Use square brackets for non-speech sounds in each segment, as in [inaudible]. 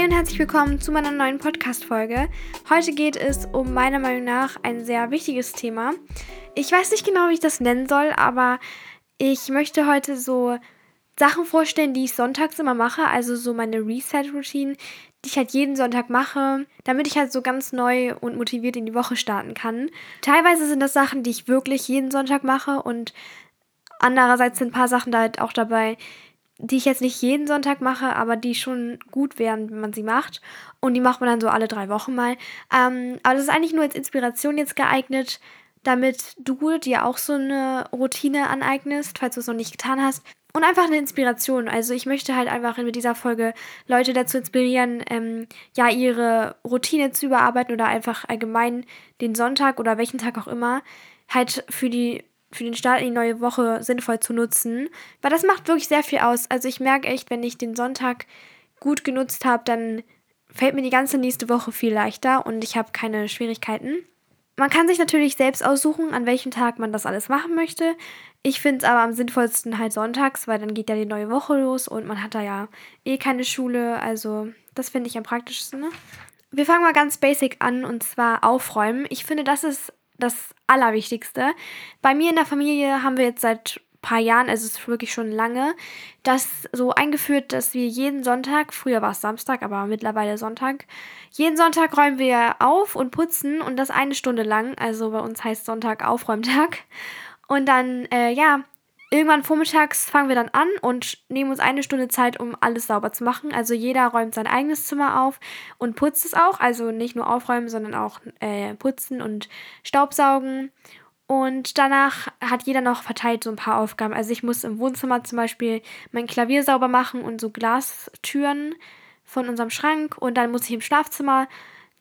Hey und herzlich willkommen zu meiner neuen Podcast-Folge. Heute geht es um meiner Meinung nach ein sehr wichtiges Thema. Ich weiß nicht genau, wie ich das nennen soll, aber ich möchte heute so Sachen vorstellen, die ich sonntags immer mache, also so meine Reset-Routine, die ich halt jeden Sonntag mache, damit ich halt so ganz neu und motiviert in die Woche starten kann. Teilweise sind das Sachen, die ich wirklich jeden Sonntag mache und andererseits sind ein paar Sachen da halt auch dabei, die ich jetzt nicht jeden Sonntag mache, aber die schon gut wären, wenn man sie macht. Und die macht man dann so alle drei Wochen mal. Ähm, aber das ist eigentlich nur als Inspiration jetzt geeignet, damit du dir auch so eine Routine aneignest, falls du es noch nicht getan hast. Und einfach eine Inspiration. Also ich möchte halt einfach mit dieser Folge Leute dazu inspirieren, ähm, ja, ihre Routine zu überarbeiten oder einfach allgemein den Sonntag oder welchen Tag auch immer halt für die für den Start in die neue Woche sinnvoll zu nutzen. Weil das macht wirklich sehr viel aus. Also ich merke echt, wenn ich den Sonntag gut genutzt habe, dann fällt mir die ganze nächste Woche viel leichter und ich habe keine Schwierigkeiten. Man kann sich natürlich selbst aussuchen, an welchem Tag man das alles machen möchte. Ich finde es aber am sinnvollsten halt sonntags, weil dann geht ja die neue Woche los und man hat da ja eh keine Schule. Also das finde ich am praktischsten. Ne? Wir fangen mal ganz basic an und zwar aufräumen. Ich finde, das ist das Allerwichtigste. Bei mir in der Familie haben wir jetzt seit paar Jahren, also es ist wirklich schon lange, das so eingeführt, dass wir jeden Sonntag, früher war es Samstag, aber mittlerweile Sonntag, jeden Sonntag räumen wir auf und putzen und das eine Stunde lang. Also bei uns heißt Sonntag Aufräumtag. Und dann, äh, ja, irgendwann vormittags fangen wir dann an und nehmen uns eine Stunde Zeit, um alles sauber zu machen. Also jeder räumt sein eigenes Zimmer auf und putzt es auch. Also nicht nur aufräumen, sondern auch äh, putzen und Staubsaugen. Und danach hat jeder noch verteilt so ein paar Aufgaben. Also ich muss im Wohnzimmer zum Beispiel mein Klavier sauber machen und so Glastüren von unserem Schrank. Und dann muss ich im Schlafzimmer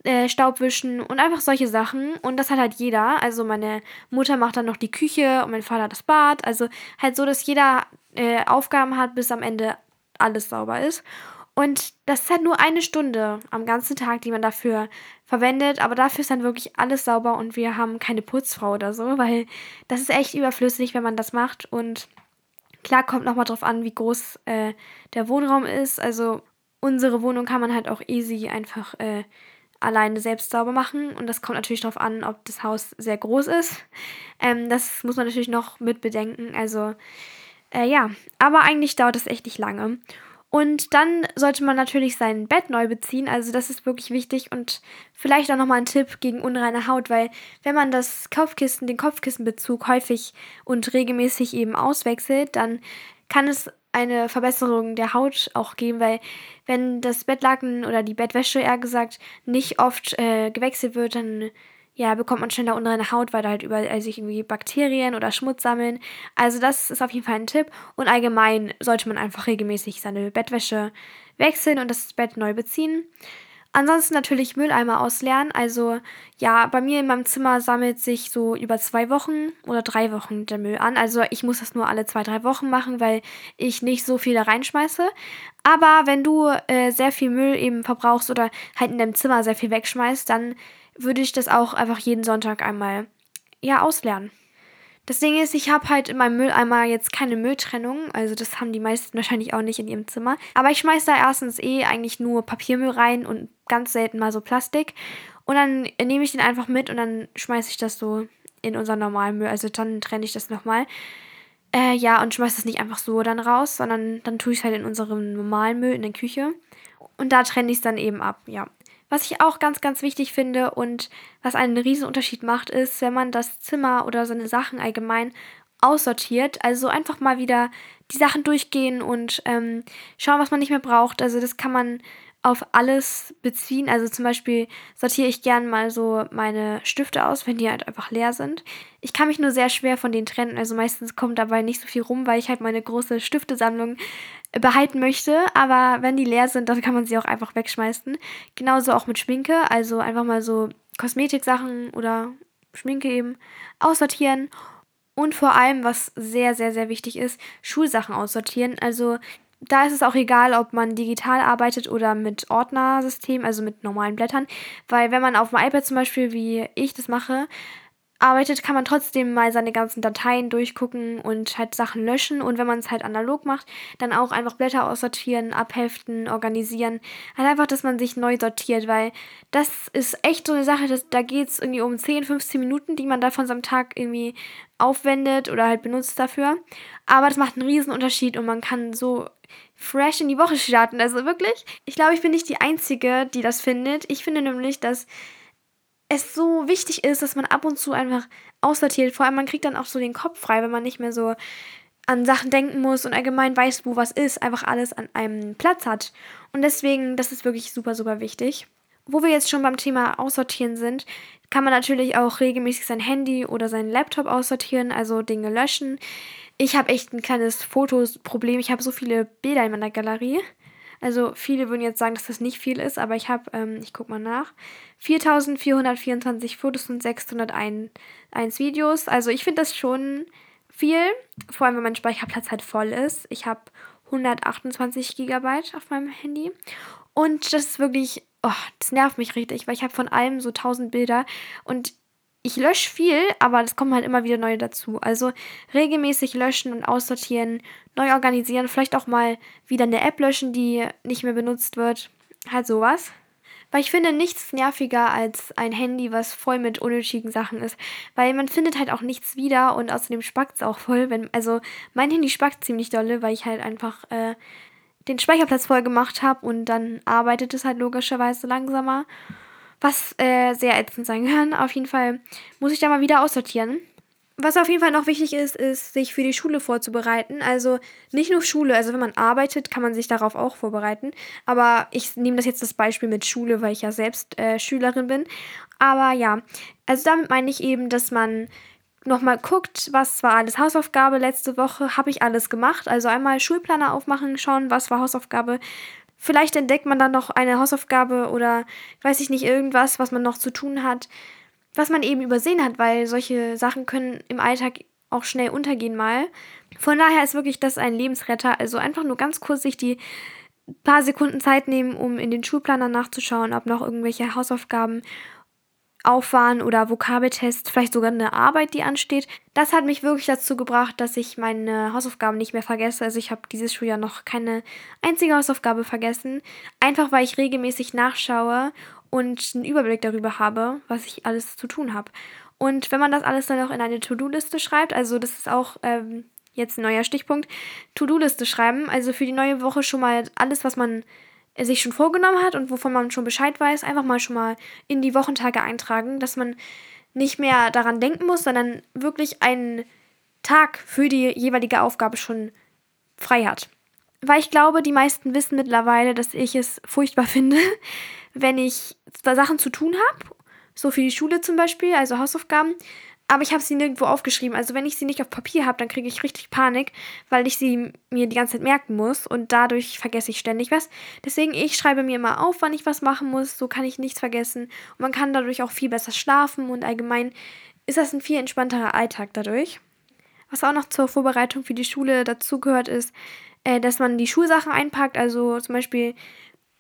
äh, Staub wischen und einfach solche Sachen. Und das hat halt jeder. Also meine Mutter macht dann noch die Küche und mein Vater das Bad. Also halt so, dass jeder äh, Aufgaben hat, bis am Ende alles sauber ist. Und das ist halt nur eine Stunde am ganzen Tag, die man dafür verwendet. Aber dafür ist dann wirklich alles sauber und wir haben keine Putzfrau oder so, weil das ist echt überflüssig, wenn man das macht. Und klar kommt nochmal drauf an, wie groß äh, der Wohnraum ist. Also unsere Wohnung kann man halt auch easy einfach äh, alleine selbst sauber machen. Und das kommt natürlich darauf an, ob das Haus sehr groß ist. Ähm, das muss man natürlich noch mit bedenken. Also, äh, ja, aber eigentlich dauert das echt nicht lange. Und dann sollte man natürlich sein Bett neu beziehen. Also das ist wirklich wichtig und vielleicht auch nochmal ein Tipp gegen unreine Haut, weil wenn man das Kopfkissen, den Kopfkissenbezug häufig und regelmäßig eben auswechselt, dann kann es eine Verbesserung der Haut auch geben, weil wenn das Bettlaken oder die Bettwäsche eher gesagt nicht oft äh, gewechselt wird, dann ja, bekommt man schneller unreine Haut, weil da halt überall sich irgendwie Bakterien oder Schmutz sammeln. Also das ist auf jeden Fall ein Tipp. Und allgemein sollte man einfach regelmäßig seine Bettwäsche wechseln und das Bett neu beziehen. Ansonsten natürlich Mülleimer ausleeren. Also ja, bei mir in meinem Zimmer sammelt sich so über zwei Wochen oder drei Wochen der Müll an. Also ich muss das nur alle zwei, drei Wochen machen, weil ich nicht so viel da reinschmeiße. Aber wenn du äh, sehr viel Müll eben verbrauchst oder halt in deinem Zimmer sehr viel wegschmeißt, dann würde ich das auch einfach jeden Sonntag einmal ja ausleeren. Das Ding ist, ich habe halt in meinem Mülleimer jetzt keine Mülltrennung. Also das haben die meisten wahrscheinlich auch nicht in ihrem Zimmer. Aber ich schmeiße da erstens eh eigentlich nur Papiermüll rein und ganz selten mal so Plastik. Und dann nehme ich den einfach mit und dann schmeiße ich das so in unseren normalen Müll. Also dann trenne ich das nochmal. Äh, ja, und schmeiße das nicht einfach so dann raus, sondern dann tue ich es halt in unserem normalen Müll in der Küche. Und da trenne ich es dann eben ab, ja. Was ich auch ganz, ganz wichtig finde und was einen riesen Unterschied macht, ist, wenn man das Zimmer oder seine Sachen allgemein aussortiert. Also einfach mal wieder die Sachen durchgehen und ähm, schauen, was man nicht mehr braucht. Also das kann man auf alles beziehen. Also zum Beispiel sortiere ich gern mal so meine Stifte aus, wenn die halt einfach leer sind. Ich kann mich nur sehr schwer von denen trennen. Also meistens kommt dabei nicht so viel rum, weil ich halt meine große Stiftesammlung behalten möchte. Aber wenn die leer sind, dann kann man sie auch einfach wegschmeißen. Genauso auch mit Schminke. Also einfach mal so Kosmetiksachen oder Schminke eben aussortieren. Und vor allem, was sehr, sehr, sehr wichtig ist, Schulsachen aussortieren. Also da ist es auch egal, ob man digital arbeitet oder mit Ordnersystem, also mit normalen Blättern. Weil wenn man auf dem iPad zum Beispiel, wie ich das mache, arbeitet, kann man trotzdem mal seine ganzen Dateien durchgucken und halt Sachen löschen. Und wenn man es halt analog macht, dann auch einfach Blätter aussortieren, abheften, organisieren. Halt einfach, dass man sich neu sortiert, weil das ist echt so eine Sache, dass, da geht es irgendwie um 10, 15 Minuten, die man da von seinem Tag irgendwie aufwendet oder halt benutzt dafür. Aber das macht einen riesen Unterschied und man kann so fresh in die Woche starten. Also wirklich, ich glaube, ich bin nicht die Einzige, die das findet. Ich finde nämlich, dass es so wichtig ist, dass man ab und zu einfach aussortiert. Vor allem, man kriegt dann auch so den Kopf frei, wenn man nicht mehr so an Sachen denken muss und allgemein weiß, wo was ist, einfach alles an einem Platz hat. Und deswegen, das ist wirklich super, super wichtig. Wo wir jetzt schon beim Thema Aussortieren sind, kann man natürlich auch regelmäßig sein Handy oder seinen Laptop aussortieren, also Dinge löschen. Ich habe echt ein kleines Fotoproblem. Ich habe so viele Bilder in meiner Galerie. Also viele würden jetzt sagen, dass das nicht viel ist, aber ich habe, ähm, ich guck mal nach, 4424 Fotos und 601 Videos. Also ich finde das schon viel, vor allem wenn mein Speicherplatz halt voll ist. Ich habe 128 Gigabyte auf meinem Handy und das ist wirklich, oh, das nervt mich richtig, weil ich habe von allem so 1000 Bilder und ich lösche viel, aber es kommen halt immer wieder neue dazu. Also regelmäßig löschen und aussortieren, neu organisieren, vielleicht auch mal wieder eine App löschen, die nicht mehr benutzt wird. Halt sowas. Weil ich finde nichts nerviger als ein Handy, was voll mit unnötigen Sachen ist. Weil man findet halt auch nichts wieder und außerdem spackt es auch voll. Wenn, also mein Handy spackt ziemlich dolle, weil ich halt einfach äh, den Speicherplatz voll gemacht habe und dann arbeitet es halt logischerweise langsamer was äh, sehr ätzend sein kann. Auf jeden Fall muss ich da mal wieder aussortieren. Was auf jeden Fall noch wichtig ist, ist, sich für die Schule vorzubereiten. Also nicht nur Schule, also wenn man arbeitet, kann man sich darauf auch vorbereiten. Aber ich nehme das jetzt das Beispiel mit Schule, weil ich ja selbst äh, Schülerin bin. Aber ja, also damit meine ich eben, dass man nochmal guckt, was war alles Hausaufgabe letzte Woche, habe ich alles gemacht. Also einmal Schulplaner aufmachen, schauen, was war Hausaufgabe, Vielleicht entdeckt man dann noch eine Hausaufgabe oder weiß ich nicht, irgendwas, was man noch zu tun hat, was man eben übersehen hat, weil solche Sachen können im Alltag auch schnell untergehen mal. Von daher ist wirklich das ein Lebensretter. Also einfach nur ganz kurz sich die paar Sekunden Zeit nehmen, um in den Schulplaner nachzuschauen, ob noch irgendwelche Hausaufgaben auf waren oder Vokabeltests, vielleicht sogar eine Arbeit, die ansteht. Das hat mich wirklich dazu gebracht, dass ich meine Hausaufgaben nicht mehr vergesse. Also ich habe dieses Schuljahr noch keine einzige Hausaufgabe vergessen, einfach weil ich regelmäßig nachschaue und einen Überblick darüber habe, was ich alles zu tun habe. Und wenn man das alles dann auch in eine To-Do-Liste schreibt, also das ist auch ähm, jetzt ein neuer Stichpunkt, To-Do-Liste schreiben, also für die neue Woche schon mal alles, was man sich schon vorgenommen hat und wovon man schon Bescheid weiß, einfach mal schon mal in die Wochentage eintragen, dass man nicht mehr daran denken muss, sondern wirklich einen Tag für die jeweilige Aufgabe schon frei hat. Weil ich glaube, die meisten wissen mittlerweile, dass ich es furchtbar [laughs] finde, wenn ich Sachen zu tun habe, so für die Schule zum Beispiel, also Hausaufgaben, aber ich habe sie nirgendwo aufgeschrieben. Also wenn ich sie nicht auf Papier habe, dann kriege ich richtig Panik, weil ich sie mir die ganze Zeit merken muss und dadurch vergesse ich ständig was. Deswegen ich schreibe mir immer auf, wann ich was machen muss, so kann ich nichts vergessen und man kann dadurch auch viel besser schlafen und allgemein ist das ein viel entspannterer Alltag dadurch. Was auch noch zur Vorbereitung für die Schule dazugehört ist, äh, dass man die Schulsachen einpackt, also zum Beispiel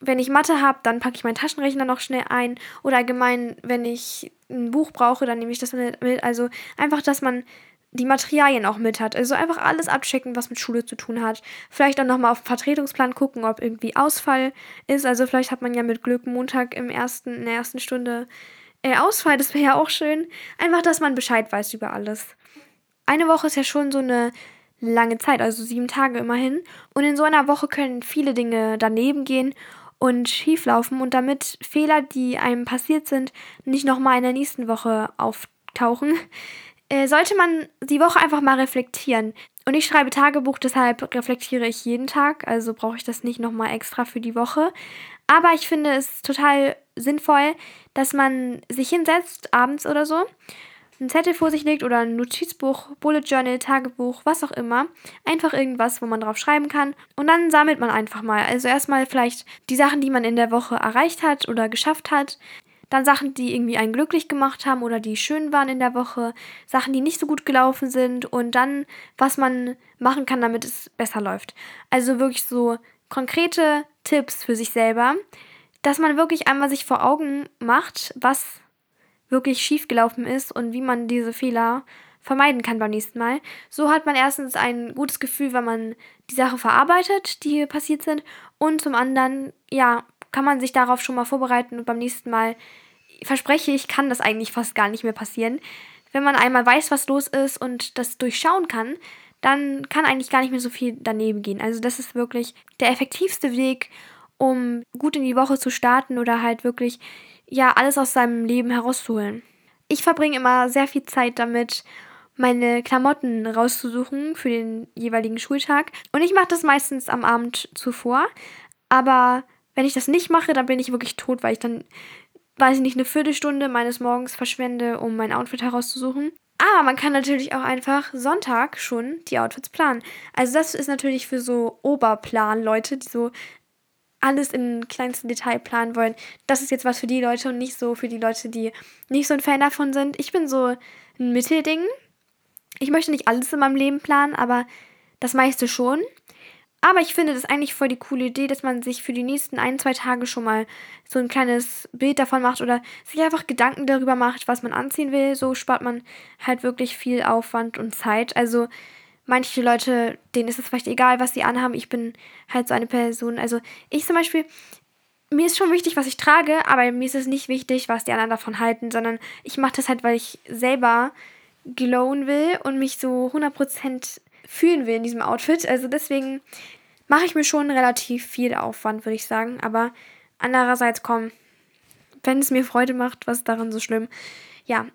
wenn ich Mathe habe, dann packe ich meinen Taschenrechner noch schnell ein. Oder allgemein, wenn ich ein Buch brauche, dann nehme ich das mit. Also einfach, dass man die Materialien auch mit hat. Also einfach alles abchecken, was mit Schule zu tun hat. Vielleicht dann nochmal auf den Vertretungsplan gucken, ob irgendwie Ausfall ist. Also vielleicht hat man ja mit Glück Montag im ersten, in der ersten Stunde äh, Ausfall. Das wäre ja auch schön. Einfach, dass man Bescheid weiß über alles. Eine Woche ist ja schon so eine lange Zeit, also sieben Tage immerhin. Und in so einer Woche können viele Dinge daneben gehen und schieflaufen und damit Fehler, die einem passiert sind, nicht nochmal in der nächsten Woche auftauchen, [laughs] äh, sollte man die Woche einfach mal reflektieren. Und ich schreibe Tagebuch, deshalb reflektiere ich jeden Tag, also brauche ich das nicht nochmal extra für die Woche. Aber ich finde es total sinnvoll, dass man sich hinsetzt, abends oder so, einen Zettel vor sich legt oder ein Notizbuch, Bullet Journal, Tagebuch, was auch immer. Einfach irgendwas, wo man drauf schreiben kann. Und dann sammelt man einfach mal. Also erstmal vielleicht die Sachen, die man in der Woche erreicht hat oder geschafft hat. Dann Sachen, die irgendwie einen glücklich gemacht haben oder die schön waren in der Woche. Sachen, die nicht so gut gelaufen sind. Und dann, was man machen kann, damit es besser läuft. Also wirklich so konkrete Tipps für sich selber, dass man wirklich einmal sich vor Augen macht, was wirklich schief gelaufen ist und wie man diese Fehler vermeiden kann beim nächsten Mal. So hat man erstens ein gutes Gefühl, wenn man die Sache verarbeitet, die hier passiert sind. Und zum anderen, ja, kann man sich darauf schon mal vorbereiten und beim nächsten Mal verspreche ich, kann das eigentlich fast gar nicht mehr passieren. Wenn man einmal weiß, was los ist und das durchschauen kann, dann kann eigentlich gar nicht mehr so viel daneben gehen. Also das ist wirklich der effektivste Weg, um gut in die Woche zu starten oder halt wirklich ja alles aus seinem Leben herauszuholen. Ich verbringe immer sehr viel Zeit damit, meine Klamotten rauszusuchen für den jeweiligen Schultag. Und ich mache das meistens am Abend zuvor. Aber wenn ich das nicht mache, dann bin ich wirklich tot, weil ich dann, weiß ich nicht, eine Viertelstunde meines Morgens verschwende, um mein Outfit herauszusuchen. Aber man kann natürlich auch einfach Sonntag schon die Outfits planen. Also das ist natürlich für so Oberplan-Leute, die so alles im kleinsten Detail planen wollen. Das ist jetzt was für die Leute und nicht so für die Leute, die nicht so ein Fan davon sind. Ich bin so ein Mittelding. Ich möchte nicht alles in meinem Leben planen, aber das meiste schon. Aber ich finde das eigentlich voll die coole Idee, dass man sich für die nächsten ein, zwei Tage schon mal so ein kleines Bild davon macht oder sich einfach Gedanken darüber macht, was man anziehen will. So spart man halt wirklich viel Aufwand und Zeit. Also manche Leute, denen ist es vielleicht egal, was sie anhaben. Ich bin halt so eine Person. Also ich zum Beispiel, mir ist schon wichtig, was ich trage, aber mir ist es nicht wichtig, was die anderen davon halten, sondern ich mache das halt, weil ich selber glowen will und mich so 100% fühlen will in diesem Outfit. Also deswegen mache ich mir schon relativ viel Aufwand, würde ich sagen. Aber andererseits, komm, wenn es mir Freude macht, was ist daran so schlimm? Ja,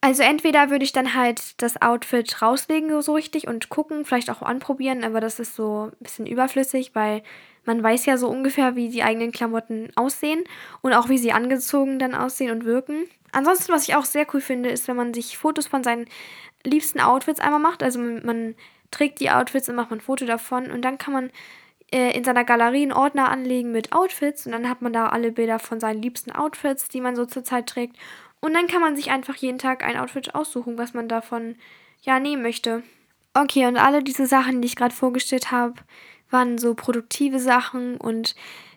also entweder würde ich dann halt das Outfit rauslegen so richtig und gucken, vielleicht auch anprobieren, aber das ist so ein bisschen überflüssig, weil man weiß ja so ungefähr, wie die eigenen Klamotten aussehen und auch wie sie angezogen dann aussehen und wirken. Ansonsten, was ich auch sehr cool finde, ist, wenn man sich Fotos von seinen liebsten Outfits einmal macht. Also man trägt die Outfits und macht man ein Foto davon und dann kann man äh, in seiner Galerie einen Ordner anlegen mit Outfits und dann hat man da alle Bilder von seinen liebsten Outfits, die man so zurzeit trägt. Und dann kann man sich einfach jeden Tag ein Outfit aussuchen, was man davon ja nehmen möchte. Okay, und alle diese Sachen, die ich gerade vorgestellt habe, waren so produktive Sachen und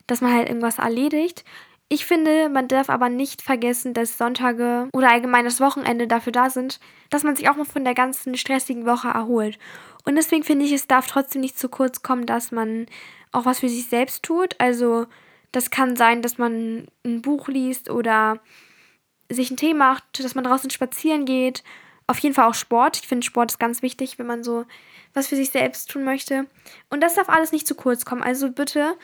dass man halt irgendwas erledigt. Ich finde, man darf aber nicht vergessen, dass Sonntage oder allgemein das Wochenende dafür da sind, dass man sich auch mal von der ganzen stressigen Woche erholt. Und deswegen finde ich, es darf trotzdem nicht zu kurz kommen, dass man auch was für sich selbst tut. Also das kann sein, dass man ein Buch liest oder sich einen Tee macht, dass man draußen spazieren geht. Auf jeden Fall auch Sport. Ich finde, Sport ist ganz wichtig, wenn man so was für sich selbst tun möchte. Und das darf alles nicht zu kurz kommen. Also bitte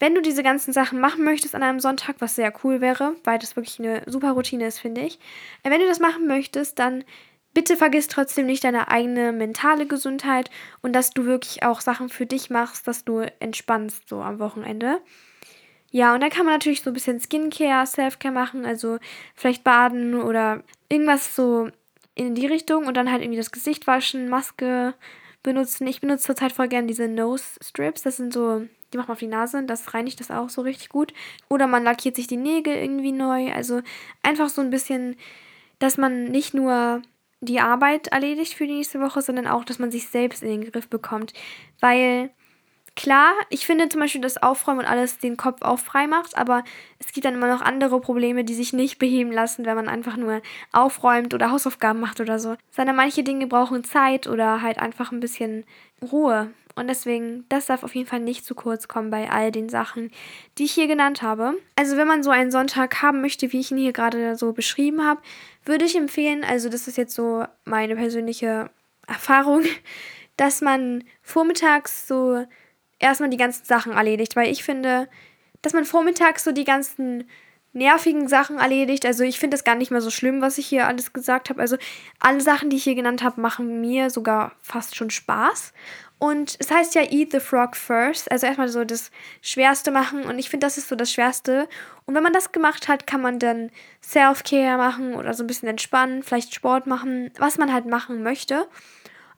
wenn du diese ganzen Sachen machen möchtest an einem Sonntag, was sehr cool wäre, weil das wirklich eine super Routine ist, finde ich. Äh, wenn du das machen möchtest, dann bitte vergiss trotzdem nicht deine eigene mentale Gesundheit und dass du wirklich auch Sachen für dich machst, dass du entspannst so am Wochenende. Ja, und dann kann man natürlich so ein bisschen Skincare, Selfcare machen, also vielleicht baden oder irgendwas so in die Richtung und dann halt irgendwie das Gesicht waschen, Maske benutzen. Ich benutze zurzeit voll gerne diese Nose Strips, das sind so die macht man auf die Nase, das reinigt das auch so richtig gut. Oder man lackiert sich die Nägel irgendwie neu. Also einfach so ein bisschen, dass man nicht nur die Arbeit erledigt für die nächste Woche, sondern auch, dass man sich selbst in den Griff bekommt. Weil Klar, ich finde zum Beispiel, dass Aufräumen und alles den Kopf auch frei macht, aber es gibt dann immer noch andere Probleme, die sich nicht beheben lassen, wenn man einfach nur aufräumt oder Hausaufgaben macht oder so. Sondern manche Dinge brauchen Zeit oder halt einfach ein bisschen Ruhe. Und deswegen, das darf auf jeden Fall nicht zu kurz kommen bei all den Sachen, die ich hier genannt habe. Also wenn man so einen Sonntag haben möchte, wie ich ihn hier gerade so beschrieben habe, würde ich empfehlen, also das ist jetzt so meine persönliche Erfahrung, [laughs] dass man vormittags so erstmal die ganzen Sachen erledigt, weil ich finde, dass man vormittags so die ganzen nervigen Sachen erledigt. Also ich finde es gar nicht mehr so schlimm, was ich hier alles gesagt habe. Also alle Sachen, die ich hier genannt habe, machen mir sogar fast schon Spaß. Und es heißt ja Eat the Frog first, also erstmal so das Schwerste machen. Und ich finde, das ist so das Schwerste. Und wenn man das gemacht hat, kann man dann Self-Care machen oder so ein bisschen entspannen, vielleicht Sport machen, was man halt machen möchte.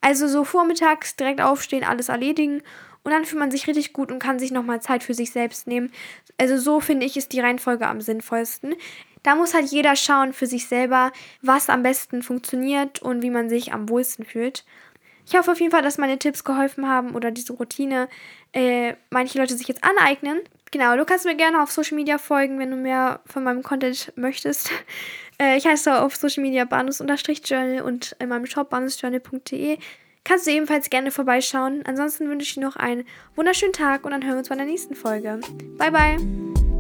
Also so vormittags direkt aufstehen, alles erledigen und dann fühlt man sich richtig gut und kann sich nochmal Zeit für sich selbst nehmen. Also so finde ich, ist die Reihenfolge am sinnvollsten. Da muss halt jeder schauen für sich selber, was am besten funktioniert und wie man sich am wohlsten fühlt. Ich hoffe auf jeden Fall, dass meine Tipps geholfen haben oder diese Routine äh, manche Leute sich jetzt aneignen. genau, du kannst mir gerne auf Social Media folgen, wenn du mehr von meinem Content möchtest. Äh, ich heiße auf Social Media banus-journal und in meinem Shop banusjournal.de kannst du ebenfalls gerne vorbeischauen. Ansonsten wünsche ich dir noch einen wunderschönen Tag und dann hören wir uns bei der nächsten Folge. Bye, bye!